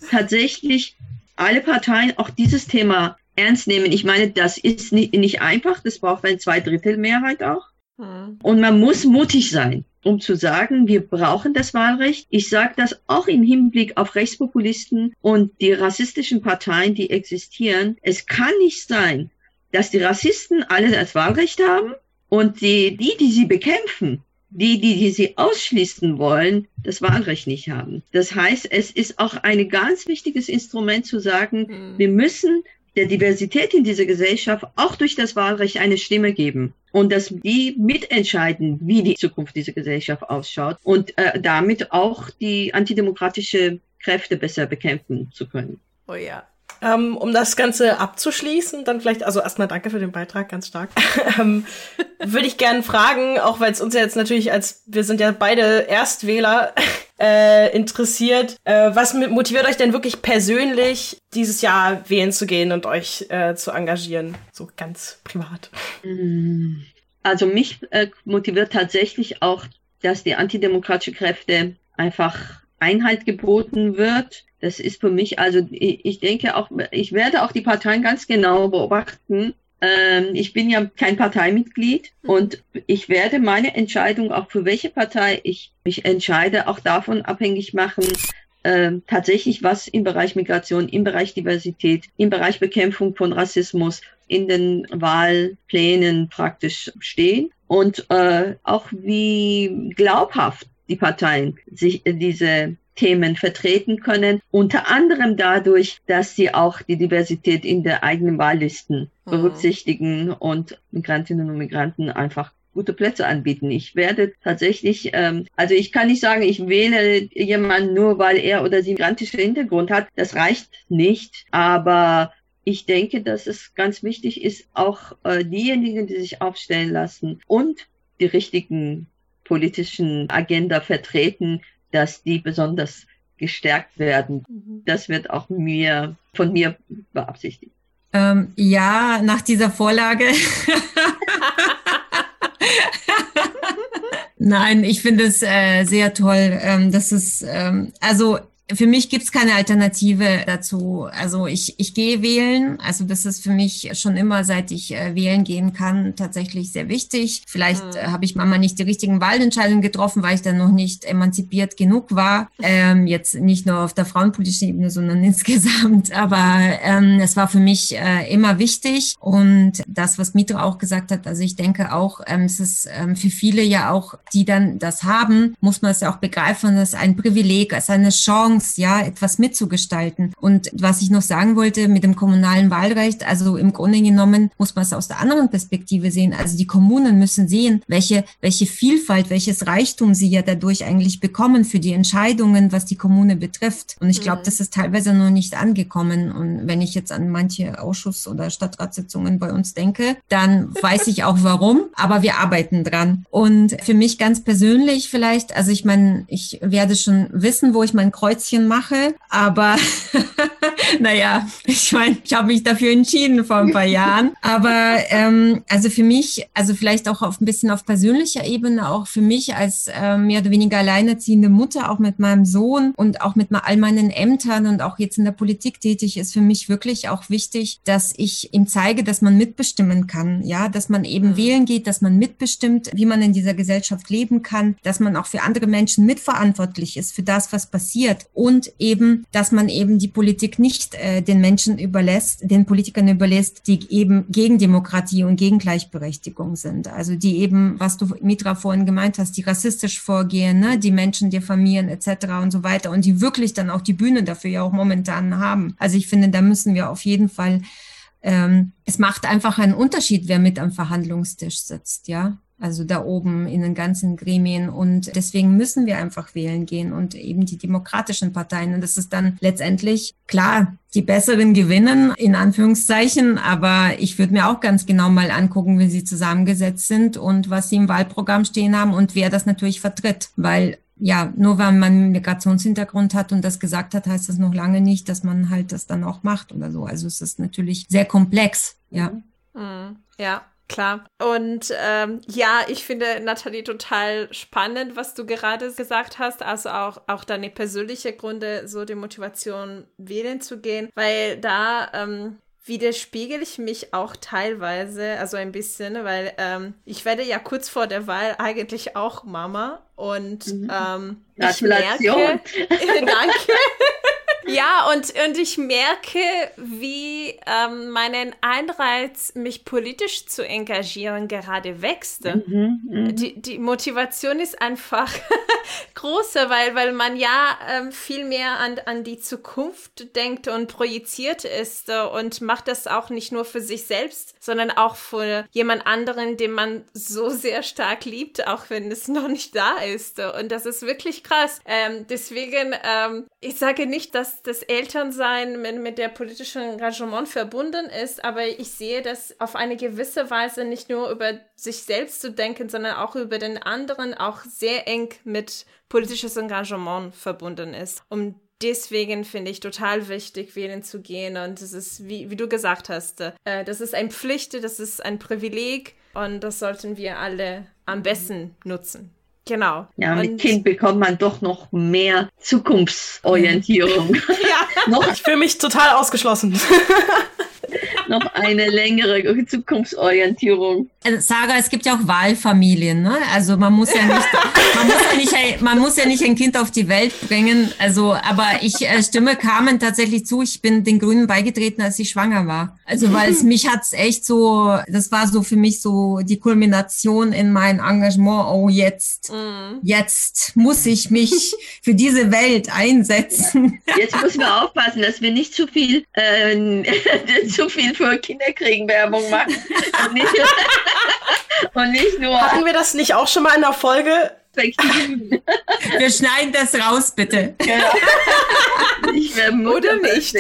tatsächlich alle Parteien auch dieses Thema ernst nehmen. Ich meine, das ist nicht, nicht einfach, das braucht eine Zweidrittelmehrheit auch. Hm. Und man muss mutig sein, um zu sagen, wir brauchen das Wahlrecht. Ich sage das auch im Hinblick auf Rechtspopulisten und die rassistischen Parteien, die existieren. Es kann nicht sein, dass die Rassisten alle das Wahlrecht haben und die, die, die sie bekämpfen, die, die, die sie ausschließen wollen, das Wahlrecht nicht haben. Das heißt, es ist auch ein ganz wichtiges Instrument zu sagen, mhm. wir müssen der Diversität in dieser Gesellschaft auch durch das Wahlrecht eine Stimme geben und dass die mitentscheiden, wie die Zukunft dieser Gesellschaft ausschaut und äh, damit auch die antidemokratische Kräfte besser bekämpfen zu können. Oh ja, ähm, um das Ganze abzuschließen, dann vielleicht, also erstmal danke für den Beitrag, ganz stark. ähm, Würde ich gerne fragen, auch weil es uns ja jetzt natürlich als, wir sind ja beide Erstwähler äh, interessiert, äh, was motiviert euch denn wirklich persönlich, dieses Jahr wählen zu gehen und euch äh, zu engagieren? So ganz privat. Mm. Also mich äh, motiviert tatsächlich auch, dass die antidemokratische Kräfte einfach Einhalt geboten wird das ist für mich, also ich denke auch, ich werde auch die Parteien ganz genau beobachten. Ähm, ich bin ja kein Parteimitglied mhm. und ich werde meine Entscheidung auch für welche Partei ich mich entscheide, auch davon abhängig machen, äh, tatsächlich was im Bereich Migration, im Bereich Diversität, im Bereich Bekämpfung von Rassismus in den Wahlplänen praktisch stehen und äh, auch wie glaubhaft die Parteien sich diese Themen vertreten können, unter anderem dadurch, dass sie auch die Diversität in der eigenen Wahllisten mhm. berücksichtigen und Migrantinnen und Migranten einfach gute Plätze anbieten. Ich werde tatsächlich, ähm, also ich kann nicht sagen, ich wähle jemanden nur, weil er oder sie migrantische Hintergrund hat. Das reicht nicht. Aber ich denke, dass es ganz wichtig ist, auch äh, diejenigen, die sich aufstellen lassen und die richtigen politischen Agenda vertreten, dass die besonders gestärkt werden. Mhm. Das wird auch mir, von mir beabsichtigt. Ähm, ja, nach dieser Vorlage. Nein, ich finde es äh, sehr toll. Ähm, das ist, ähm, also für mich gibt's keine Alternative dazu. Also ich, ich gehe wählen. Also das ist für mich schon immer, seit ich äh, wählen gehen kann, tatsächlich sehr wichtig. Vielleicht mhm. äh, habe ich manchmal nicht die richtigen Wahlentscheidungen getroffen, weil ich dann noch nicht emanzipiert genug war. Ähm, jetzt nicht nur auf der frauenpolitischen Ebene, sondern insgesamt. Aber ähm, es war für mich äh, immer wichtig. Und das, was Mitra auch gesagt hat, also ich denke auch, ähm, es ist ähm, für viele ja auch, die dann das haben, muss man es ja auch begreifen, das ist ein Privileg, es ist eine Chance, Chance, ja, etwas mitzugestalten. Und was ich noch sagen wollte mit dem kommunalen Wahlrecht, also im Grunde genommen muss man es aus der anderen Perspektive sehen. Also die Kommunen müssen sehen, welche, welche Vielfalt, welches Reichtum sie ja dadurch eigentlich bekommen für die Entscheidungen, was die Kommune betrifft. Und ich glaube, mhm. das ist teilweise noch nicht angekommen. Und wenn ich jetzt an manche Ausschuss- oder Stadtratssitzungen bei uns denke, dann weiß ich auch warum, aber wir arbeiten dran. Und für mich ganz persönlich vielleicht, also ich meine, ich werde schon wissen, wo ich mein Kreuzchen mache, aber naja, ich meine, ich habe mich dafür entschieden vor ein paar Jahren. Aber ähm, also für mich, also vielleicht auch auf ein bisschen auf persönlicher Ebene, auch für mich als äh, mehr oder weniger alleinerziehende Mutter, auch mit meinem Sohn und auch mit all meinen Ämtern und auch jetzt in der Politik tätig, ist für mich wirklich auch wichtig, dass ich ihm zeige, dass man mitbestimmen kann, ja, dass man eben mhm. wählen geht, dass man mitbestimmt, wie man in dieser Gesellschaft leben kann, dass man auch für andere Menschen mitverantwortlich ist für das, was passiert und eben, dass man eben die Politik nicht äh, den Menschen überlässt, den Politikern überlässt, die eben gegen Demokratie und gegen Gleichberechtigung sind. Also die eben, was du Mitra vorhin gemeint hast, die rassistisch vorgehen, ne, die Menschen diffamieren etc. und so weiter und die wirklich dann auch die Bühne dafür ja auch momentan haben. Also ich finde, da müssen wir auf jeden Fall ähm, es macht einfach einen Unterschied, wer mit am Verhandlungstisch sitzt, ja. Also da oben in den ganzen Gremien. Und deswegen müssen wir einfach wählen gehen und eben die demokratischen Parteien. Und das ist dann letztendlich klar, die besseren gewinnen, in Anführungszeichen. Aber ich würde mir auch ganz genau mal angucken, wie sie zusammengesetzt sind und was sie im Wahlprogramm stehen haben und wer das natürlich vertritt. Weil ja, nur weil man einen Migrationshintergrund hat und das gesagt hat, heißt das noch lange nicht, dass man halt das dann auch macht oder so. Also es ist natürlich sehr komplex, ja. Mhm. Ja, Klar. Und ähm, ja, ich finde Nathalie total spannend, was du gerade gesagt hast. Also auch, auch deine persönliche Gründe, so die Motivation wählen zu gehen, weil da ähm, widerspiegel ich mich auch teilweise, also ein bisschen, weil ähm, ich werde ja kurz vor der Wahl eigentlich auch Mama und mhm. ähm, ich merke, danke. Ja, und, und ich merke, wie ähm, meinen Anreiz, mich politisch zu engagieren, gerade wächst. Mhm, mh. die, die Motivation ist einfach großer, weil, weil man ja ähm, viel mehr an, an die Zukunft denkt und projiziert ist äh, und macht das auch nicht nur für sich selbst, sondern auch für jemand anderen, den man so sehr stark liebt, auch wenn es noch nicht da ist. Und das ist wirklich krass. Ähm, deswegen, ähm, ich sage nicht, dass das Elternsein mit, mit der politischen Engagement verbunden ist, aber ich sehe das auf eine gewisse Weise nicht nur über sich selbst zu denken, sondern auch über den anderen auch sehr eng mit politisches Engagement verbunden ist. Und deswegen finde ich total wichtig, wählen zu gehen. Und das ist, wie, wie du gesagt hast, äh, das ist ein Pflicht, das ist ein Privileg und das sollten wir alle am besten nutzen. Genau. Ja, mit und Kind bekommt man doch noch mehr Zukunftsorientierung. ja, noch, ich fühle mich total ausgeschlossen. noch eine längere Zukunftsorientierung. Also Sarah, es gibt ja auch Wahlfamilien, ne? Also man muss ja nicht, man muss ja nicht, man muss ja nicht ein Kind auf die Welt bringen. Also, aber ich äh, stimme Carmen tatsächlich zu. Ich bin den Grünen beigetreten, als ich schwanger war. Also, weil es mich hat's echt so, das war so für mich so die Kulmination in mein Engagement. Oh, jetzt, mm. jetzt muss ich mich für diese Welt einsetzen. Jetzt müssen wir aufpassen, dass wir nicht zu viel, äh, zu viel für Kinderkriegen Werbung machen. Und nicht, und nicht nur. Hatten wir das nicht auch schon mal in der Folge? Wir schneiden das raus, bitte. Genau. Nicht mehr Oder nicht.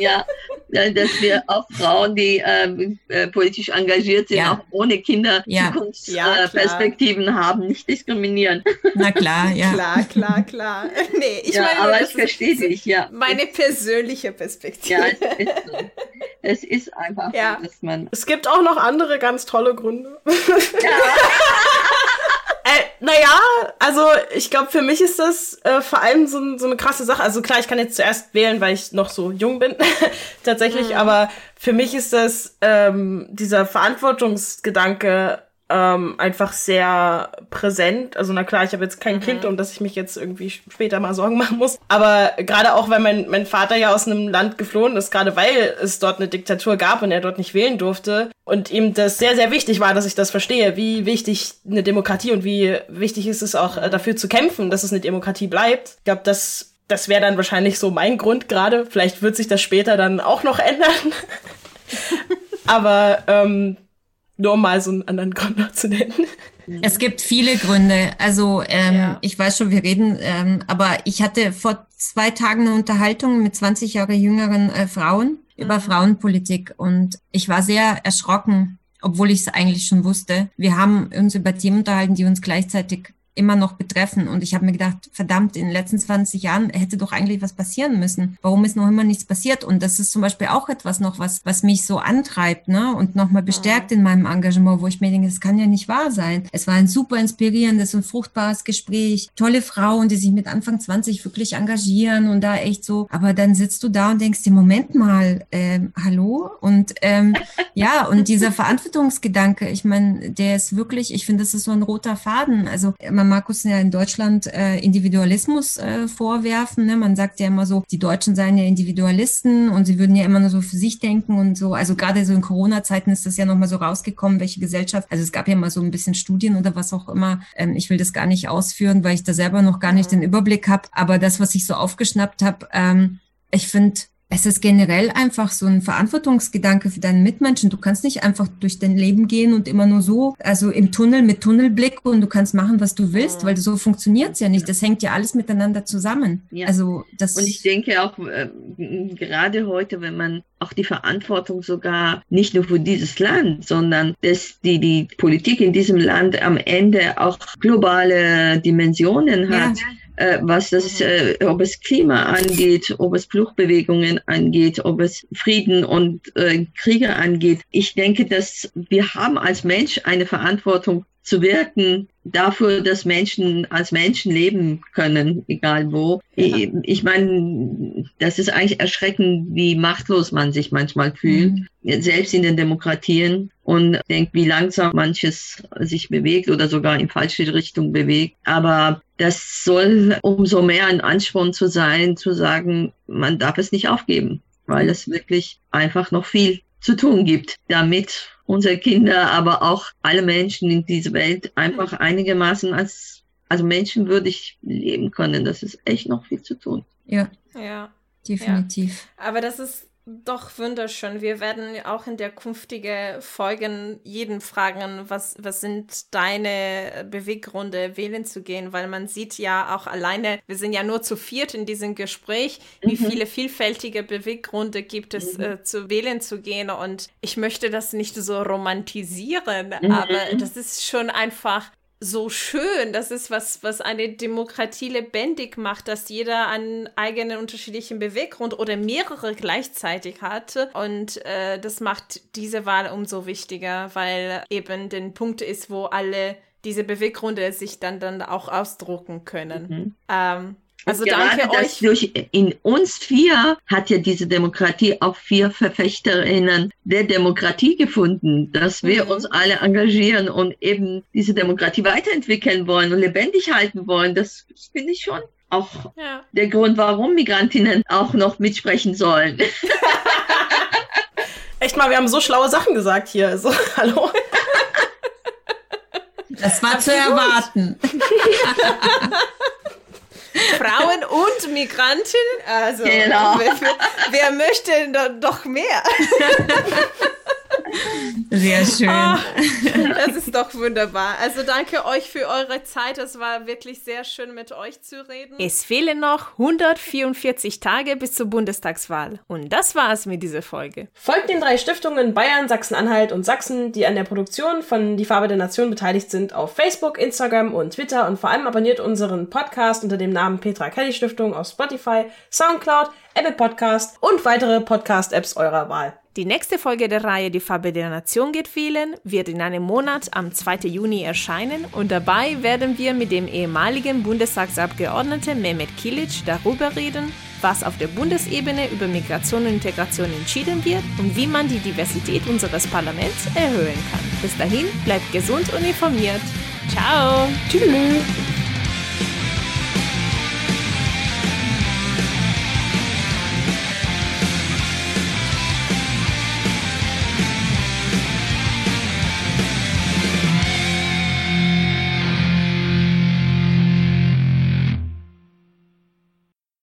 Ja. Dass wir auch Frauen, die ähm, äh, politisch engagiert sind, ja. auch ohne Kinder ja. Zukunftsperspektiven ja, äh, haben, nicht diskriminieren. Na klar, ja. Klar, klar, klar. Nee, ich ja, meine, aber ich verstehe dich, ja. Meine persönliche Perspektive. Ja, es ist so. Es ist einfach ja. so, dass man. Es gibt auch noch andere ganz tolle Gründe. Ja. Naja, also ich glaube, für mich ist das äh, vor allem so, so eine krasse Sache. Also klar, ich kann jetzt zuerst wählen, weil ich noch so jung bin, tatsächlich, mhm. aber für mich ist das ähm, dieser Verantwortungsgedanke ähm, einfach sehr präsent. Also na klar, ich habe jetzt kein mhm. Kind, um das ich mich jetzt irgendwie später mal Sorgen machen muss. Aber gerade auch, weil mein, mein Vater ja aus einem Land geflohen ist, gerade weil es dort eine Diktatur gab und er dort nicht wählen durfte. Und ihm das sehr, sehr wichtig war, dass ich das verstehe, wie wichtig eine Demokratie und wie wichtig ist es auch äh, dafür zu kämpfen, dass es eine Demokratie bleibt. Ich glaube, das das wäre dann wahrscheinlich so mein Grund gerade. Vielleicht wird sich das später dann auch noch ändern. Aber ähm, nur um mal so einen anderen Grund noch zu nennen. Es gibt viele Gründe. Also ähm, ja. ich weiß schon, wir reden, ähm, aber ich hatte vor zwei Tagen eine Unterhaltung mit 20 Jahre jüngeren äh, Frauen mhm. über Frauenpolitik und ich war sehr erschrocken, obwohl ich es eigentlich schon wusste. Wir haben uns über Themen unterhalten, die uns gleichzeitig immer noch betreffen. Und ich habe mir gedacht, verdammt, in den letzten 20 Jahren hätte doch eigentlich was passieren müssen. Warum ist noch immer nichts passiert? Und das ist zum Beispiel auch etwas noch, was, was mich so antreibt ne? und nochmal bestärkt in meinem Engagement, wo ich mir denke, das kann ja nicht wahr sein. Es war ein super inspirierendes und fruchtbares Gespräch. Tolle Frauen, die sich mit Anfang 20 wirklich engagieren und da echt so. Aber dann sitzt du da und denkst dir, Moment mal, ähm, hallo? Und ähm, ja, und dieser Verantwortungsgedanke, ich meine, der ist wirklich, ich finde, das ist so ein roter Faden. Also man Markus ja in Deutschland äh, Individualismus äh, vorwerfen. Ne? Man sagt ja immer so, die Deutschen seien ja Individualisten und sie würden ja immer nur so für sich denken und so. Also gerade so in Corona-Zeiten ist das ja nochmal so rausgekommen, welche Gesellschaft. Also es gab ja mal so ein bisschen Studien oder was auch immer. Ähm, ich will das gar nicht ausführen, weil ich da selber noch gar nicht den Überblick habe. Aber das, was ich so aufgeschnappt habe, ähm, ich finde, es ist generell einfach so ein Verantwortungsgedanke für deinen Mitmenschen. Du kannst nicht einfach durch dein Leben gehen und immer nur so, also im Tunnel mit Tunnelblick und du kannst machen, was du willst, weil so funktioniert's ja nicht. Das hängt ja alles miteinander zusammen. Ja. Also das und ich denke auch äh, gerade heute, wenn man auch die Verantwortung sogar nicht nur für dieses Land, sondern dass die, die Politik in diesem Land am Ende auch globale Dimensionen hat. Ja was das, äh, ob es Klima angeht, ob es Fluchtbewegungen angeht, ob es Frieden und äh, Kriege angeht. Ich denke, dass wir haben als Mensch eine Verantwortung zu wirken dafür, dass Menschen als Menschen leben können, egal wo. Ja. Ich, ich meine, das ist eigentlich erschreckend, wie machtlos man sich manchmal fühlt, mhm. selbst in den Demokratien und denkt, wie langsam manches sich bewegt oder sogar in falsche Richtung bewegt. Aber das soll umso mehr ein Ansporn zu sein, zu sagen, man darf es nicht aufgeben, weil es wirklich einfach noch viel zu tun gibt, damit unsere Kinder, aber auch alle Menschen in dieser Welt einfach einigermaßen als, also menschenwürdig leben können. Das ist echt noch viel zu tun. Ja. Ja. Definitiv. Ja. Aber das ist doch wunderschön. Wir werden auch in der künftigen Folgen jeden fragen, was, was sind deine Beweggründe, wählen zu gehen, weil man sieht ja auch alleine, wir sind ja nur zu viert in diesem Gespräch, wie mhm. viele vielfältige Beweggründe gibt es, mhm. äh, zu wählen zu gehen. Und ich möchte das nicht so romantisieren, mhm. aber das ist schon einfach so schön. Das ist was, was eine Demokratie lebendig macht, dass jeder einen eigenen unterschiedlichen Beweggrund oder mehrere gleichzeitig hat. Und äh, das macht diese Wahl umso wichtiger, weil eben den Punkt ist, wo alle diese Beweggründe sich dann, dann auch ausdrucken können. Mhm. Ähm, also danke euch. Durch, in uns vier hat ja diese Demokratie auch vier Verfechterinnen der Demokratie gefunden, dass wir mhm. uns alle engagieren und eben diese Demokratie weiterentwickeln wollen und lebendig halten wollen. Das finde ich schon auch ja. der Grund, warum Migrantinnen auch noch mitsprechen sollen. Echt mal, wir haben so schlaue Sachen gesagt hier. Also, hallo. Das war zu erwarten. Frauen und Migranten. Also, genau. wer, wer möchte doch mehr? Sehr schön. Oh, das ist doch wunderbar. Also danke euch für eure Zeit. Es war wirklich sehr schön, mit euch zu reden. Es fehlen noch 144 Tage bis zur Bundestagswahl. Und das war's mit dieser Folge. Folgt den drei Stiftungen Bayern, Sachsen-Anhalt und Sachsen, die an der Produktion von Die Farbe der Nation beteiligt sind, auf Facebook, Instagram und Twitter. Und vor allem abonniert unseren Podcast unter dem Namen Petra Kelly Stiftung auf Spotify, Soundcloud, Apple Podcast und weitere Podcast-Apps eurer Wahl. Die nächste Folge der Reihe Die Farbe der Nation geht wählen wird in einem Monat am 2. Juni erscheinen und dabei werden wir mit dem ehemaligen Bundestagsabgeordneten Mehmet Kilic darüber reden, was auf der Bundesebene über Migration und Integration entschieden wird und wie man die Diversität unseres Parlaments erhöhen kann. Bis dahin, bleibt gesund und informiert. Ciao. Tschüss.